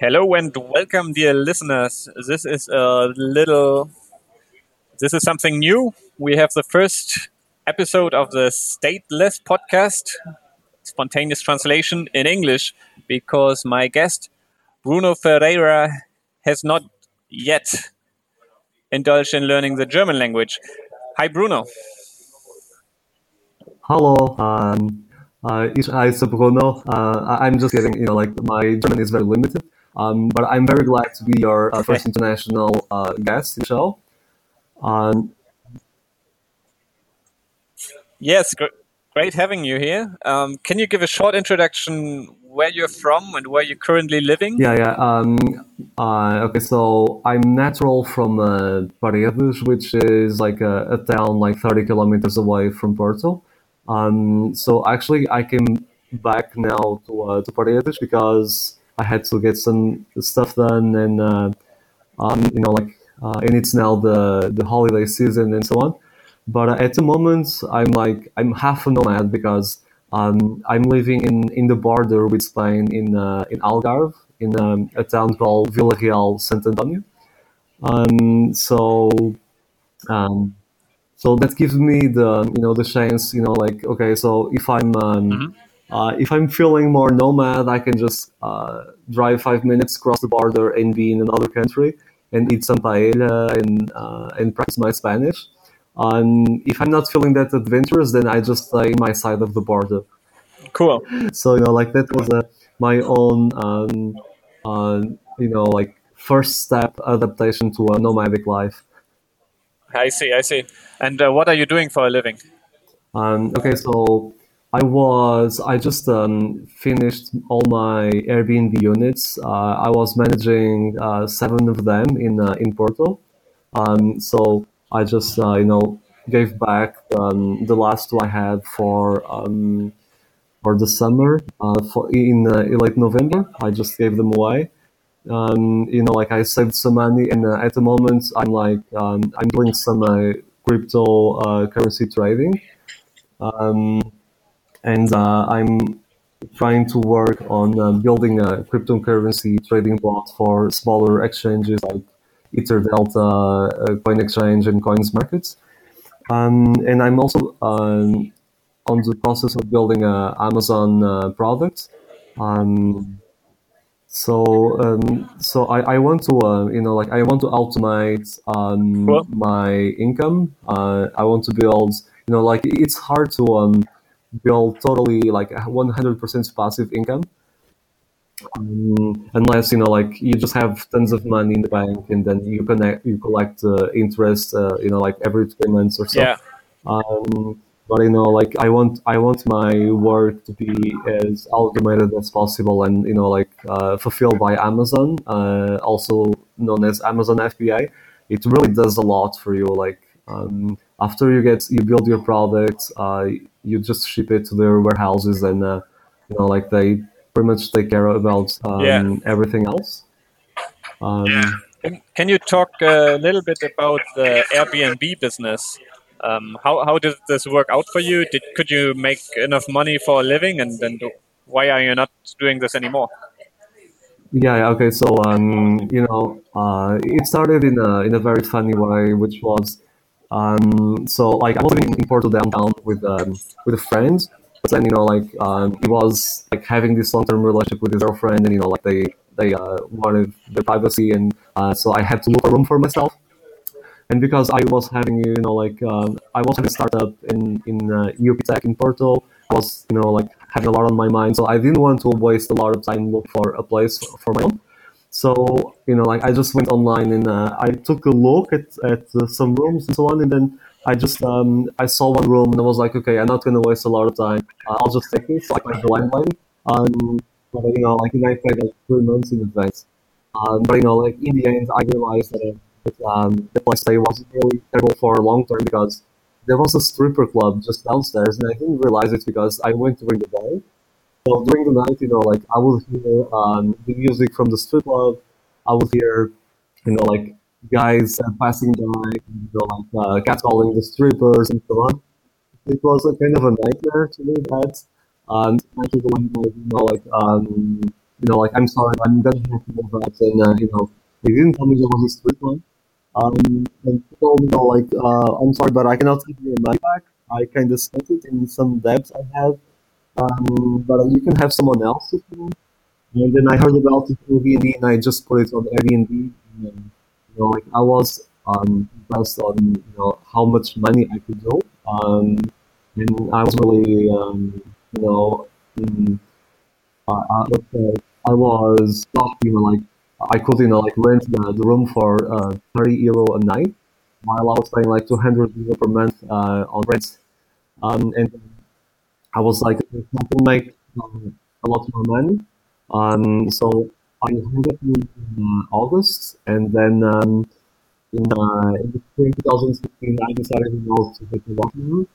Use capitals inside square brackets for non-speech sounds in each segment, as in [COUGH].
Hello and welcome, dear listeners. This is a little, this is something new. We have the first episode of the Stateless podcast, spontaneous translation in English, because my guest, Bruno Ferreira, has not yet indulged in learning the German language. Hi, Bruno. Hello, um, uh, heiße Bruno. Uh, I'm just kidding. You know, like my German is very limited. Um, but I'm very glad to be your uh, first international uh, guest in the show. Um, yes, gr- great having you here. Um, can you give a short introduction where you're from and where you're currently living? Yeah, yeah. Um, uh, okay, so I'm natural from uh, Paredes, which is like a, a, town like 30 kilometers away from Porto. Um, so actually, I came back now to, uh, to Paredes because I had to get some stuff done, and uh, um, you know, like, uh, and it's now the the holiday season and so on. But uh, at the moment, I'm like I'm half a nomad because um, I'm living in, in the border with Spain in uh, in Algarve, in um, a town called Vila Real Sant Antonio. Um, so um, so that gives me the you know the chance you know like okay so if I'm um, mm-hmm uh, if I'm feeling more nomad, I can just uh, drive five minutes across the border and be in another country and eat some paella and uh, and practice my Spanish. Um, if I'm not feeling that adventurous, then I just stay in my side of the border. Cool. So you know, like that was uh, my own, um, uh, you know, like first step adaptation to a nomadic life. I see. I see. And uh, what are you doing for a living? Um, okay, so I was I just um, finished all my Airbnb units. Uh, I was managing uh, seven of them in uh, in Porto. Um, so I just uh, you know gave back um, the last two I had for um, for the summer uh, for in, uh, in late November. I just gave them away. Um, you know, like I saved some money, and at the moment I'm like um, I'm doing some crypto currency trading. And uh, I'm trying to work on uh, building a cryptocurrency trading bot for smaller exchanges like EtherDelta, uh, CoinExchange, and Coins Markets. Um, and I'm also um, on the process of building a Amazon uh, product. Um, so um, so I, I want to uh, you know like I want to automate um, my income. Uh, I want to build you know like it's hard to um, build totally like 100% passive income. Um, unless you know like you just have tons of money in the bank and then you connect you collect uh, interest uh, you know like every three months or so. Yeah. um, but you know like i want i want my work to be as automated as possible and you know like uh, fulfilled by amazon uh, also known as amazon fba it really does a lot for you like um, after you get you build your product uh, you just ship it to their warehouses and uh, you know like they pretty much take care about um, yeah. everything else um, yeah. Can, can you talk a little bit about the airbnb business um, how, how did this work out for you did could you make enough money for a living and then why are you not doing this anymore yeah, okay. So, um, you know, uh, it started in a in a very funny way, which was um, so like I was living in Porto downtown with um, with a friend, but then you know like um, he was like having this long term relationship with his girlfriend, and you know like they they uh, wanted their privacy, and uh, so I had to look a room for myself. And because I was having you know like um, I was having a startup in in uh, Tech in Porto, I was you know like having a lot on my mind, so I didn't want to waste a lot of time look for a place for my own. So you know, like I just went online and uh, I took a look at at uh, some rooms and so on, and then I just um, I saw one room and I was like, okay, I'm not gonna waste a lot of time. Uh, I'll just take this, like my landline. Um, but you know, like I paid like three months in advance. Um, but you know, like in the end, I realized that, um, the place stay was really terrible for a long term because there was a stripper club just downstairs, and I didn't realize it because I went to during the day so during the night, you know, like I would hear um, the music from the strip club. I would hear, you know, like guys passing by, you know, like uh, catcalling the strippers and so on. It was a kind of a nightmare to live at. And to the you know, like um, you know, like, I'm sorry, I'm gonna have to move out. And, uh, you know, they didn't tell me there was a street line. Um, and me, you know, like, uh, I'm sorry, but I cannot you your money back. I kind of spent it in some debts I have. Um, but you can have someone else if you want. And then I heard about Airbnb, and I just put it on Airbnb. And, you know, like I was um, impressed on you know how much money I could do, um, and I was really um, you know mm, I, I, I was shocked, you know, like I could you know like rent the, the room for uh, thirty euro a night, while I was paying like two hundred euro per month uh, on rent, um, and I was like I make um, a lot more money. Um, so I had it in uh, August, and then um, in, uh, in the spring 2016, I decided you know, to a.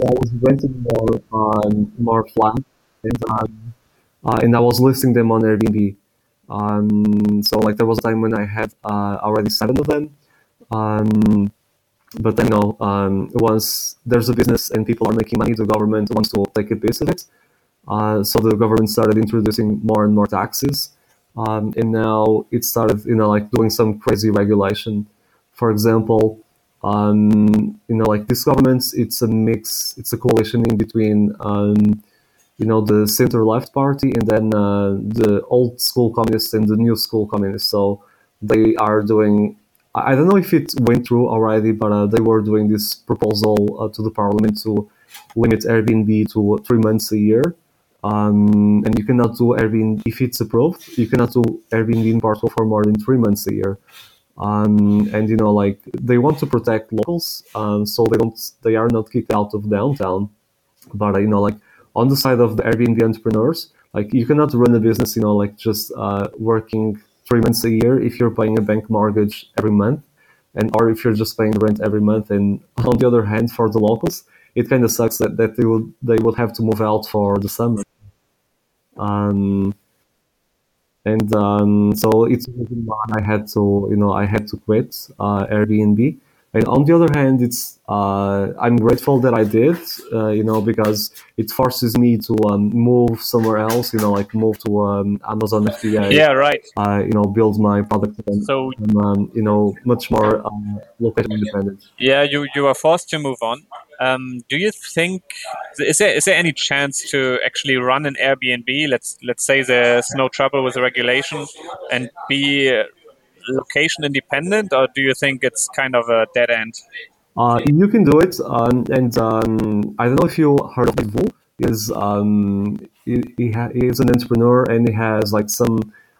So I was renting more um, more flats, and um, uh, and I was listing them on Airbnb. Um, so like there was a time when I had uh, already seven of them. Um, but then, you know, um, once there's a business and people are making money, the government wants to take a piece of it. Uh, so the government started introducing more and more taxes, um, and now it started, you know, like doing some crazy regulation. For example, um, you know, like this government, it's a mix, it's a coalition in between, um, you know, the center left party and then uh, the old school communists and the new school communists. So they are doing. I don't know if it went through already, but uh, they were doing this proposal uh, to the parliament to limit Airbnb to three months a year. Um, and you cannot do Airbnb if it's approved. You cannot do Airbnb in Portugal for more than three months a year. Um, and you know, like they want to protect locals, um, so they don't, they are not kicked out of downtown. But uh, you know, like on the side of the Airbnb entrepreneurs, like you cannot run a business, you know, like just uh, working three months a year if you're paying a bank mortgage every month, and or if you're just paying rent every month. And on the other hand, for the locals, it kind of sucks that, that they would they would have to move out for the summer. Um, and um, so it's I had to, you know, I had to quit uh, Airbnb. And on the other hand, it's uh, I'm grateful that I did, uh, you know, because it forces me to um, move somewhere else, you know, like move to um, Amazon FBA. Yeah, right. Uh, you know, build my product and, So um, you know, much more um, location independent. yeah, you you are forced to move on. Um, do you think is there is there any chance to actually run an Airbnb? Let's let's say there's no trouble with the regulation and be uh, location independent, or do you think it's kind of a dead end? Uh, you can do it, um, and um, I don't know if you heard of Vu. Is um, he, he, ha- he is an entrepreneur and he has like some,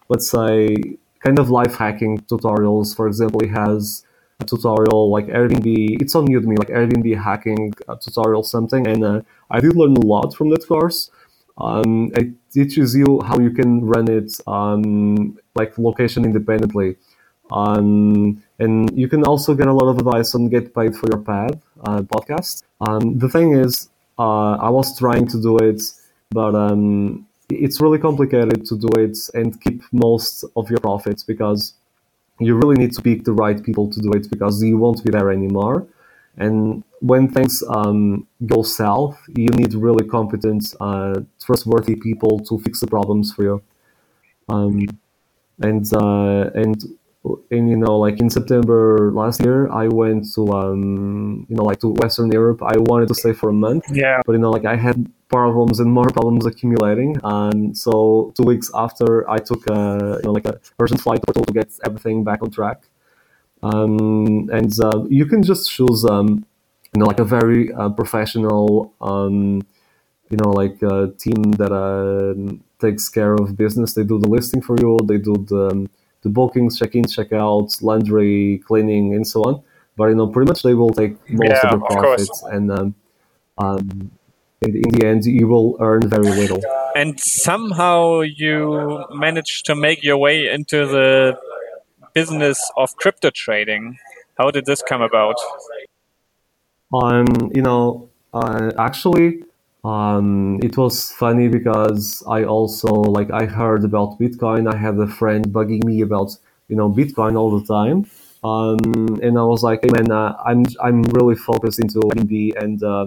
let's say, kind of life hacking tutorials. For example, he has a tutorial like Airbnb. It's on Udemy, like Airbnb hacking uh, tutorial something, and uh, I did learn a lot from that course. Um, it teaches you how you can run it um, like location independently. Um, and you can also get a lot of advice on Get Paid for Your Pad uh, podcast. Um, the thing is, uh, I was trying to do it, but um, it's really complicated to do it and keep most of your profits because you really need to pick the right people to do it because you won't be there anymore. And when things um, go south, you need really competent, uh, trustworthy people to fix the problems for you. Um, and uh, and and you know, like in September last year, I went to um, you know like to Western Europe. I wanted to stay for a month, Yeah. but you know, like I had problems and more [LAUGHS] problems accumulating. And so two weeks after, I took a you know like a urgent flight to to get everything back on track. Um, and uh, you can just choose um, you know like a very uh, professional um, you know like a team that uh, takes care of business. They do the listing for you. They do the um, the bookings, check-ins, check-outs, laundry, cleaning, and so on. But you know, pretty much they will take most Yeah, of the of profits, and um, um, in, in the end, you will earn very little. And somehow you managed to make your way into the business of crypto trading. How did this come about? Um, you know, uh, actually, um, it was funny because I also like I heard about Bitcoin. I had a friend bugging me about you know Bitcoin all the time, um, and I was like, hey man, uh, I'm I'm really focused into Airbnb and uh,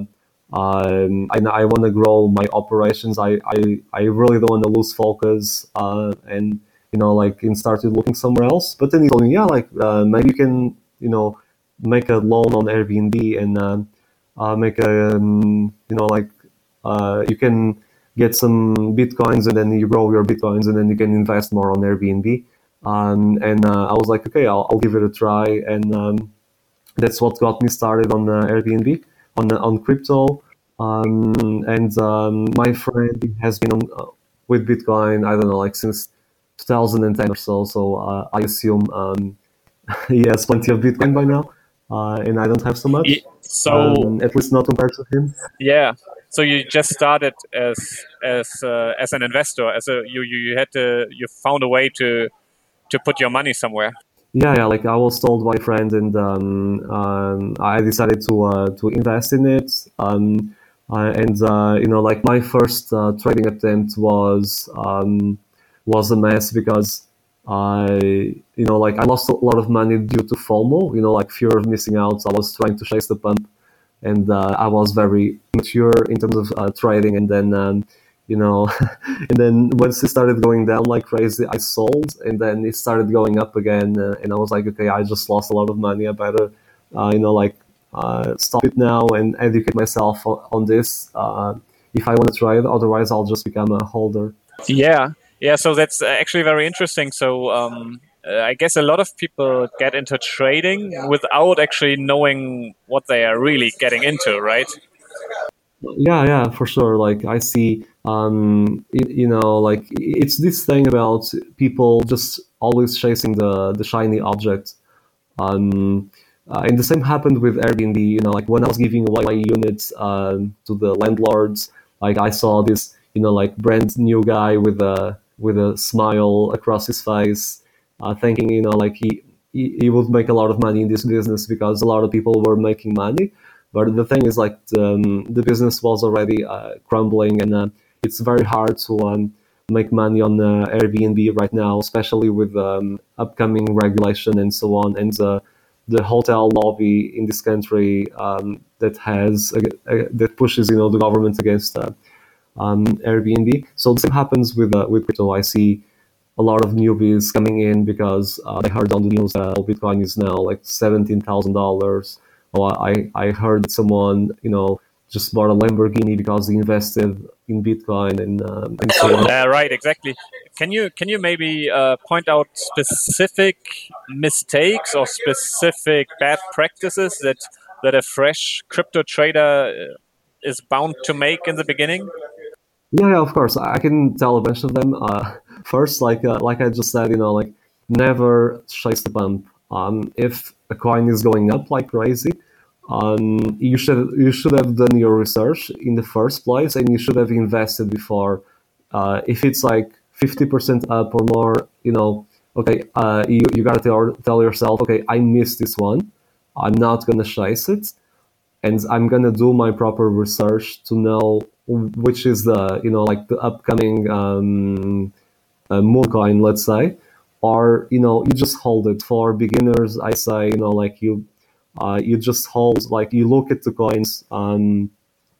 Um, I, I want to grow my operations. I, I, I really don't want to lose focus. Uh, and you know, like, and started looking somewhere else. But then he told me, yeah, like uh, maybe you can, you know, make a loan on Airbnb and uh, uh, make a, um, you know, like uh, you can get some bitcoins and then you grow your bitcoins and then you can invest more on Airbnb. Um, and uh, I was like, okay, I'll, I'll, give it a try. And um, that's what got me started on uh, Airbnb, on, on crypto. Um, and um, my friend has been on, uh, with Bitcoin, I don't know, like since 2010 or so. So uh, I assume um, [LAUGHS] he has plenty of Bitcoin by now. Uh, and I don't have so much. So um, at least not compared to him. Yeah. So you just started as as uh, as an investor, as a you you had to you found a way to to put your money somewhere. Yeah, yeah. Like I was told by a friend, and um, um, I decided to uh, to invest in it. Um, uh, and uh, you know, like my first uh, trading attempt was um, was a mess because I, you know, like I lost a lot of money due to FOMO. You know, like fear of missing out. I was trying to chase the pump, and uh, I was very mature in terms of uh, trading. And then, um, you know, [LAUGHS] and then once it started going down like crazy, I sold, and then it started going up again, uh, and I was like, okay, I just lost a lot of money. I better, you know, like uh, stop it now and educate myself on, on this uh, if I want to try it. Otherwise, I'll just become a holder. Yeah, yeah. So that's actually very interesting. So um, uh, I guess a lot of people get into trading without actually knowing what they are really getting into, right? Yeah, yeah, for sure. Like I see, um, it, you know, like it's this thing about people just always chasing the the shiny object. Um, uh, and the same happened with Airbnb. You know, like when I was giving away my units um, to the landlords, like I saw this, you know, like brand new guy with a with a smile across his face, thinking, you know, like he, he he would make a lot of money in this business because a lot of people were making money. But the thing is, like um, the business was already uh, crumbling, and uh, it's very hard to um, make money on uh, Airbnb right now, especially with um, upcoming regulation and so on. And uh, the hotel lobby in this country um, that has uh, uh, that pushes you know the government against uh, um, Airbnb. So the same happens with uh, with crypto. I see a lot of newbies coming in because uh, they heard on the news that Bitcoin is now like seventeen thousand dollars. Or I I heard someone you know just bought a Lamborghini because he invested in Bitcoin and, um, and so on. Uh, right, exactly. Can you can you maybe uh, point out specific mistakes or specific bad practices that that a fresh crypto trader uh, is bound to make in the beginning? Yeah, yeah of course. I can tell a bunch of them. Uh, [LAUGHS] first, like uh, like I just said, you know, like never chase the pump. Um, if a coin is going up like crazy, um, you should you should have done your research in the first place, and you should have invested before. Uh, if it's like fifty percent up or more, you know, okay, uh, you you gotta tell tell yourself, okay, I missed this one. I'm not gonna chase it, and I'm gonna do my proper research to know which is the you know like the upcoming um, uh, moon coin, let's say, or you know you just hold it for beginners. I say you know like you uh, you just hold like you look at the coins um,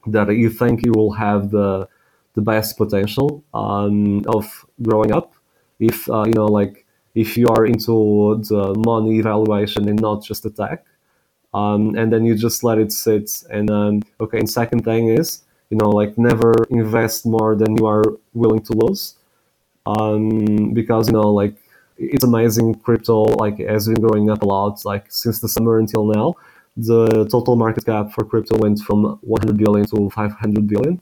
that you think you will have the the best potential um, of growing up. If uh, you know, like if you are into the money evaluation and not just the tech, um, and then you just let it sit. And um, okay, and second thing is you know like never invest more than you are willing to lose, um, because you know like it's amazing crypto like has been growing up a lot like since the summer until now. The total market cap for crypto went from 100 billion to 500 billion.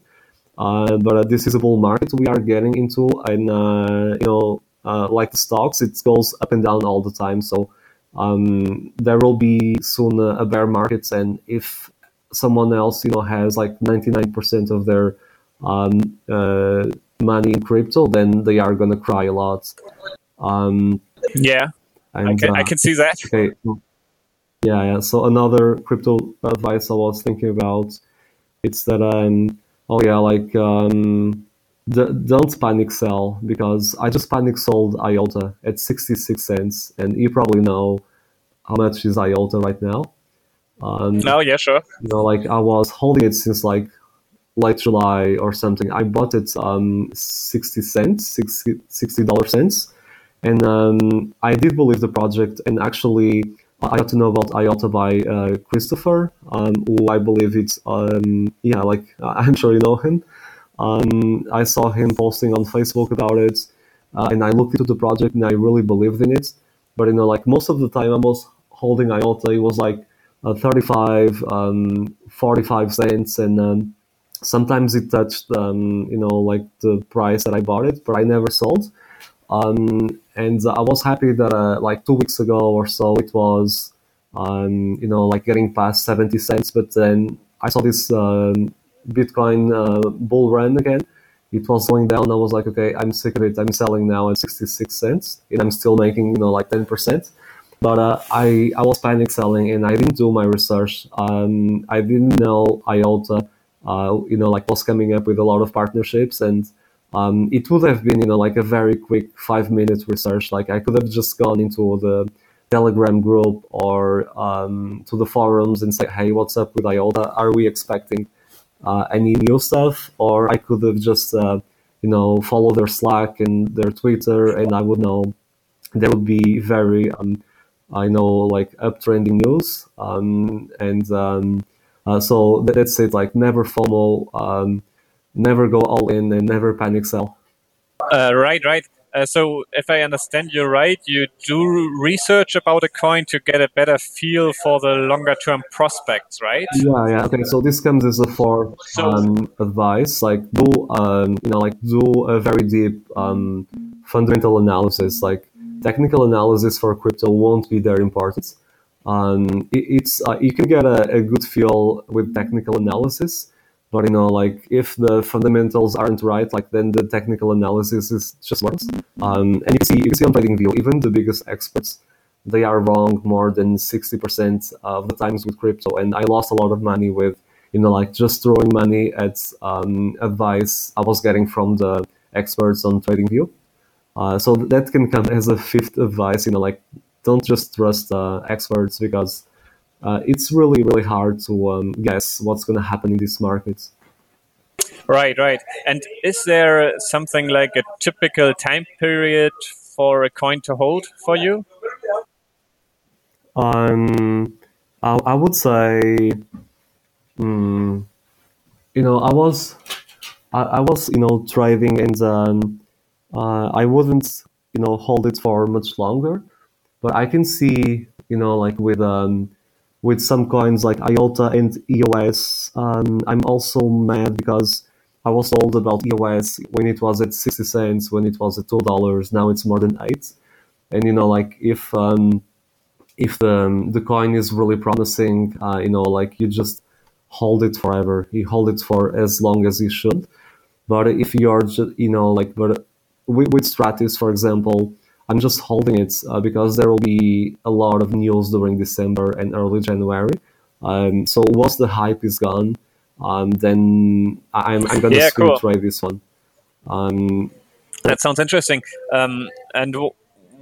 Uh, but uh, this is a bull market we are getting into and uh, you know uh, like the stocks it goes up and down all the time. So um, there will be soon a, a bear market and if someone else you know has like 99% of their um, uh, money in crypto then they are gonna cry a lot um, yeah, and, I can uh, I can see that. Okay. Yeah, yeah. So another crypto advice I was thinking about, it's that um, oh yeah, like um, d- don't panic sell because I just panic sold IOTA at sixty six cents, and you probably know how much is IOTA right now. Um, No, yeah, sure. you know, like I was holding it since like late July or something. I bought it um, 60 cents, 60 dollar cents, and um, I did believe the project. And actually, I got to know about IOTA by uh, Christopher, um, who I believe it's um, yeah, like [LAUGHS] I'm sure you know him. Um, I saw him posting on Facebook about it, uh, and I looked into the project and I really believed in it. But you know, like most of the time I was holding IOTA, it was like uh, 35, um, 45 cents, and um, sometimes it touched, um, you know, like the price that I bought it, but I never sold. Um, and I was happy that uh, like two weeks ago or so it was, um, you know, like getting past 70 cents. But then I saw this um, Bitcoin uh, bull run again. It was going down. I was like, okay, I'm sick of it. I'm selling now at 66 cents, and I'm still making, you know, like 10%. But uh, I I was panic selling, and I didn't do my research. Um, I didn't know IOTA, uh, you know, like was coming up with a lot of partnerships, and um, it would have been, you know, like a very quick five minute research. Like I could have just gone into the Telegram group or um, to the forums and say, hey, what's up with IOTA? Are we expecting uh, any new stuff? Or I could have just, uh, you know, follow their Slack and their Twitter, and I would know there would be very, um, I know, like uptrending news. Um, and um, uh, so that's it. Like never FOMO um, never go all in and never panic sell. Uh, right, right. Uh, so, if I understand you right, you do research about a coin to get a better feel for the longer term prospects, right? Yeah, yeah. Okay, so this comes as a for So- um, advice. Like do um, you know, like do a very deep um, fundamental analysis. Like technical analysis for crypto won't be that important. Um, it, it's uh, you can get a, a good feel with technical analysis, but you know, like if the fundamentals aren't right, like then the technical analysis is just worse. Um, and you see, you see on TradingView, even the biggest experts, they are wrong more than sixty percent of the times with crypto. And I lost a lot of money with, you know, like just throwing money at um, advice I was getting from the experts on TradingView. Uh, so that can come as a fifth advice, you know, like don't just trust uh, experts because uh, it's really, really hard to um, guess what's going to happen in these markets. Right, right. And is there something like a typical time period for a coin to hold for you? Um, I, I would say, mm, you know, I was, I, I was, you know, trading and um, uh, I wouldn't, you know, hold it for much longer. But I can see, you know, like with um, with some coins like IOTA and EOS, um, I'm also mad because I was told about EOS when it was at 60 cents, when it was at two dollars. Now it's more than eight. And you know, like if um, if the um, the coin is really promising, uh, you know, like you just hold it forever. You hold it for as long as you should. But if you're you know, like, but with, with Stratis, for example, I'm just holding it uh, because there will be a lot of news during December and early January. Um, so once the hype is gone, um, then I'm, I'm gonna Yeah, cool. trade this one. Um, That sounds interesting. Um, and wh-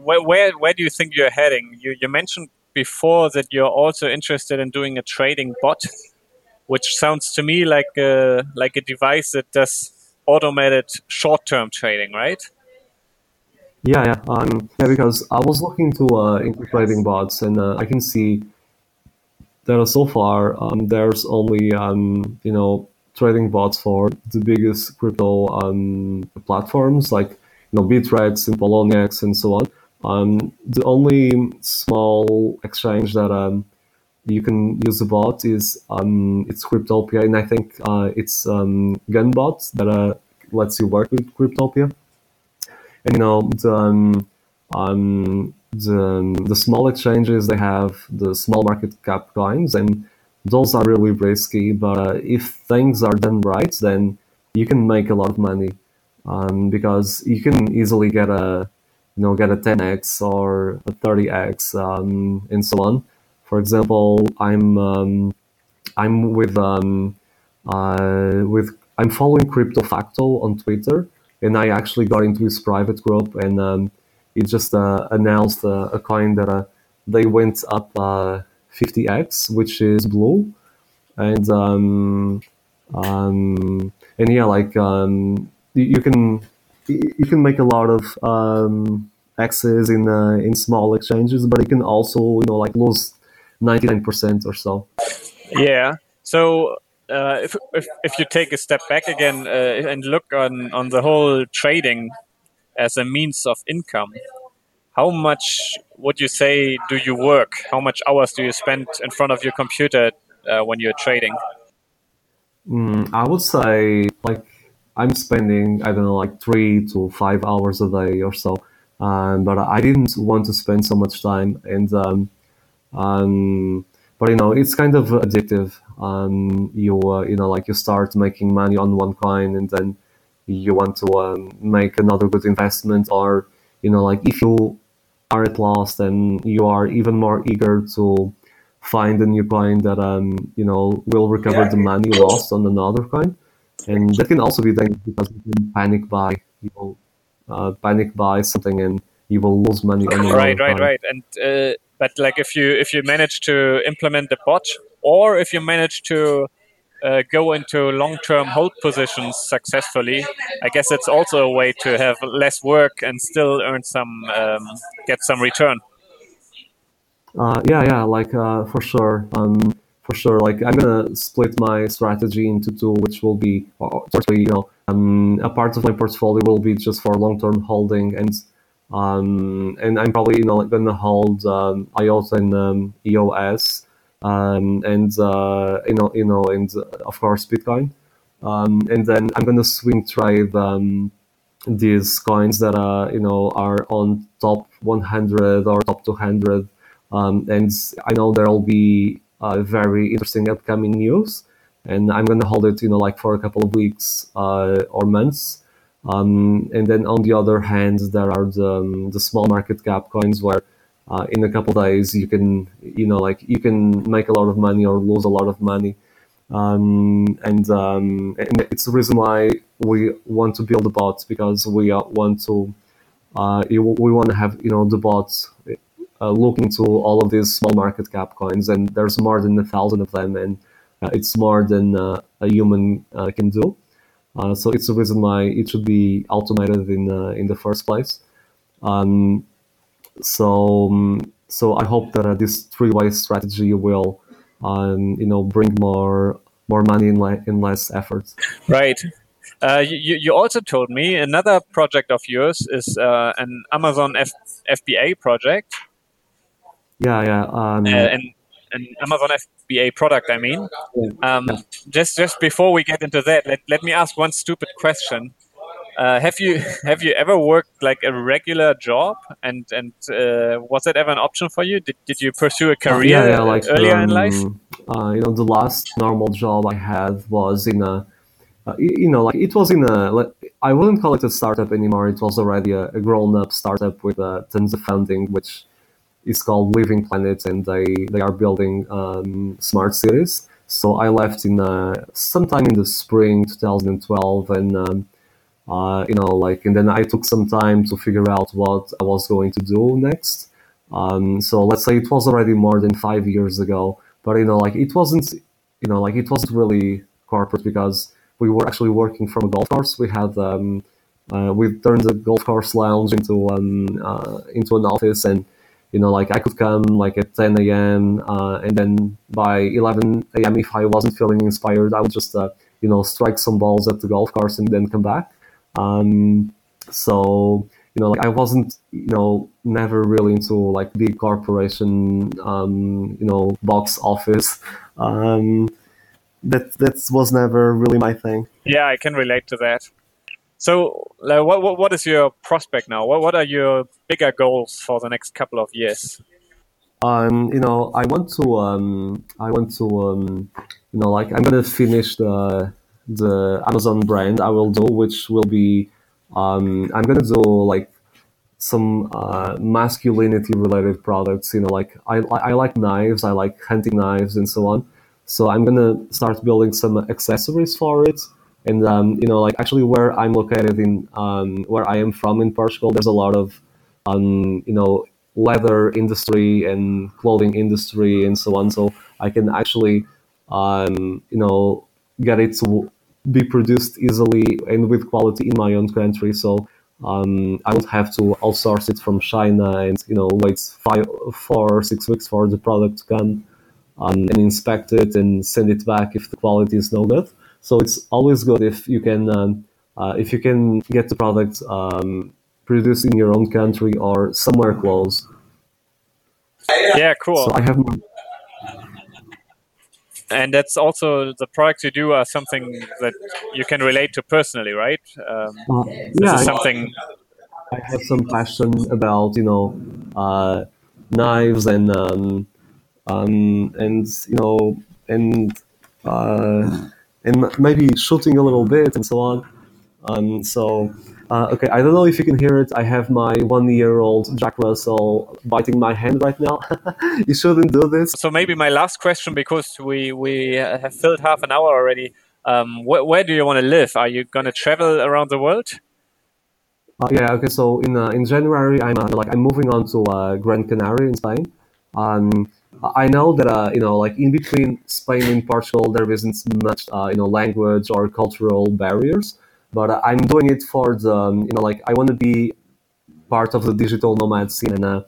where, where where do you think you're heading? You you mentioned before that you're also interested in doing a trading bot, which sounds to me like a like a device that does automated short-term trading, right? Yeah, yeah, um, yeah. Because I was looking to uh, into trading bots, and uh, I can see that so far um, there's only um, you know trading bots for the biggest crypto um, platforms like you know Bittrex and Poloniex and so on. Um, the only small exchange that um, you can use a bot is um, it's Cryptopia, and I think uh, it's um, Gunbot that uh, lets you work with Cryptopia you know the um, um, the, um, the small exchanges they have the small market cap coins and those are really risky but uh, if things are done right then you can make a lot of money um, because you can easily get a you know get a 10x or a 30x um, and so on. For example i'm um, i'm with um, uh, with i'm following crypto facto on twitter and I actually got into his private group, and um, he just uh, announced uh, a coin that uh, they went up uh, 50x, which is blue, and um, um, and yeah, like um, you, you can you can make a lot of um, X's in uh, in small exchanges, but you can also you know like lose ninety nine percent or so. Yeah. So uh, if, if if you take a step back again uh, and look on on the whole trading as a means of income, how much would you say do you work? How much hours do you spend in front of your computer uh, when you're trading? Mm, I would say like I'm spending I don't know like three to five hours a day or so, um, but I didn't want to spend so much time and um, um, but you know it's kind of addictive. Um, you uh, you know like you start making money on one coin and then you want to um, make another good investment or you know like if you are at loss then you are even more eager to find a new coin that um, you know will recover the money lost on another coin and that can also be dangerous because you can panic buy you will uh, panic buy something and you will lose money on right right coin. right and uh, but like if you if you manage to implement the bot or if you manage to uh, go into long-term hold positions successfully i guess it's also a way to have less work and still earn some um, get some return Uh, yeah, yeah, like uh, for sure, um, for sure. Like I'm gonna split my strategy into two, which will be, or, you know, um, a part of my portfolio will be just for long-term holding, and um, and I'm probably you know like gonna hold um, IOTA and um, EOS, um, and uh, you know, you know, and uh, of course Bitcoin, um, and then I'm gonna swing trade. Um, these coins that uh, you know are on top 100 or top 200 um, and I know there will be uh, very interesting upcoming news, and I'm going to hold it, you know, like for a couple of weeks uh, or months. Um, and then on the other hand, there are the, um, the small market cap coins where uh, in a couple days you can, you know, like you can make a lot of money or lose a lot of money. Um, and, um, and it's the reason why we want to build the bots because we uh, want to, uh, we want to have, you know, the bots uh, look into all of these small market cap coins, and there's more than a thousand of them, and uh, it's more than uh, a human uh, can do. Uh, so it's the reason why it should be automated in uh, in the first place. Um, so um, so I hope that this three-way strategy will, um, you know, bring more more money in, le- in less effort. right uh, you, you also told me another project of yours is uh, an Amazon F- FBA project. Yeah, yeah. Um, uh, an, Amazon FBA product, I mean. Um, Just just before we get into that, let, let me ask one stupid question. Uh, have you [LAUGHS] have you ever worked like a regular job, and and uh, was that ever an option for you? Did, did you pursue a career yeah, yeah, like, earlier in life? um, Uh, you know, the last normal job I had was in a, uh, you know, like it was in a, like, I wouldn't call it a startup anymore. It was already a, a grown-up startup with uh, tons of funding, which is called Living PlanIT, and they they are building um, smart cities. So I left in uh, sometime in the spring 2012, and um, uh, you know, like, and then I took some time to figure out what I was going to do next. Um, so let's say it was already more than five years ago, but you know, like it wasn't, you know, like it wasn't really corporate because we were actually working from a golf course. We had, um, uh, we turned the golf course lounge into um, uh, into an office, and you know, like I could come like at 10 a.m. Uh, and then by 11 a.m. if I wasn't feeling inspired, I would just, uh, you know, strike some balls at the golf course and then come back. Um, so you know, like I wasn't, you know, never really into like big corporation, um, you know, box office. Um, that that was never really my thing. Yeah, I can relate to that. So, like, what, what what is your prospect now? What what are your bigger goals for the next couple of years? Um, you know, I want to, um, I want to, um, you know, like I'm gonna finish the the Amazon brand. I will do, which will be, um, I'm gonna do like some uh, masculinity related products. You know, like I I like knives, I like hunting knives, and so on. So I'm gonna start building some accessories for it. And um, you know, like actually, where I'm located in, um, where I am from in Portugal, there's a lot of, um, you know, leather industry and clothing industry and so on. So I can actually, um, you know, get it to be produced easily and with quality in my own country. So um, I don't have to outsource it from China and you know wait five, four or six weeks for the product to come um, and inspect it and send it back if the quality is no good. So it's always good if you can um, uh, if you can get the product um, produced in your own country or somewhere close. Yeah, cool. So I have and that's also the products you do are something that you can relate to personally, right? Um, uh, this yeah, is something. I have some passion about you know uh, knives and um, um, and you know and uh, and maybe shooting a little bit and so on. Um, so uh, okay, I don't know if you can hear it. I have my one-year-old Jack Russell biting my hand right now. [LAUGHS] you shouldn't do this. So maybe my last question, because we we have filled half an hour already. Um, wh- where do you want to live? Are you going to travel around the world? Uh, yeah. Okay. So in uh, in January, I'm uh, like I'm moving on to uh, Gran Canaria in Spain. Um, I know that uh, you know, like in between Spain and Portugal, there isn't much uh, you know language or cultural barriers. But uh, I'm doing it for the um, you know like I want to be part of the digital nomad scene. And uh,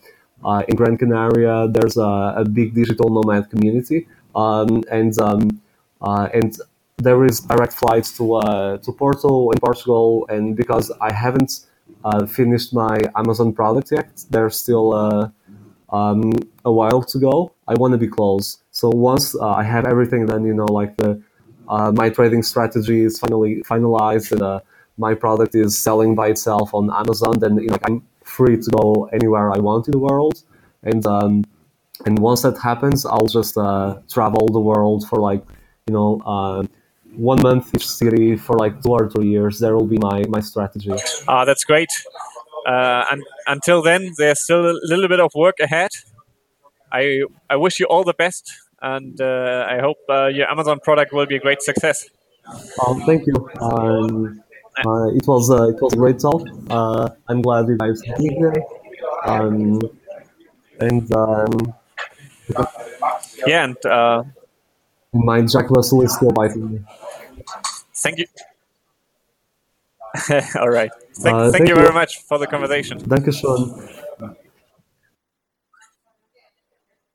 uh, in Gran Canaria, there's a, a big digital nomad community, um, and um, uh, and there is direct flights to uh, to Porto in Portugal. And because I haven't uh, finished my Amazon product yet, there's still um, a while to go. I want to be close. So once uh, I have everything, then you know, like the uh, my trading strategy is finally finalized, and uh, my product is selling by itself on Amazon. Then you know, I'm free to go anywhere I want in the world. And um, and once that happens, I'll just uh, travel the world for like you know uh, one month each city for like two or three years. There will be my my strategy. Ah, that's great. Uh, and until then, there's still a little bit of work ahead. I I wish you all the best, and uh, I hope uh, your Amazon product will be a great success. Um, thank you. Um, uh, it was uh, it was a great talk. Uh, I'm glad you guys had me here. Um, and um, Yeah, and uh, my Jack Russell is still biting me. thank you. [LAUGHS] all right. Thank, Uh, thank, thank you you. very much for the conversation. Dankeschön.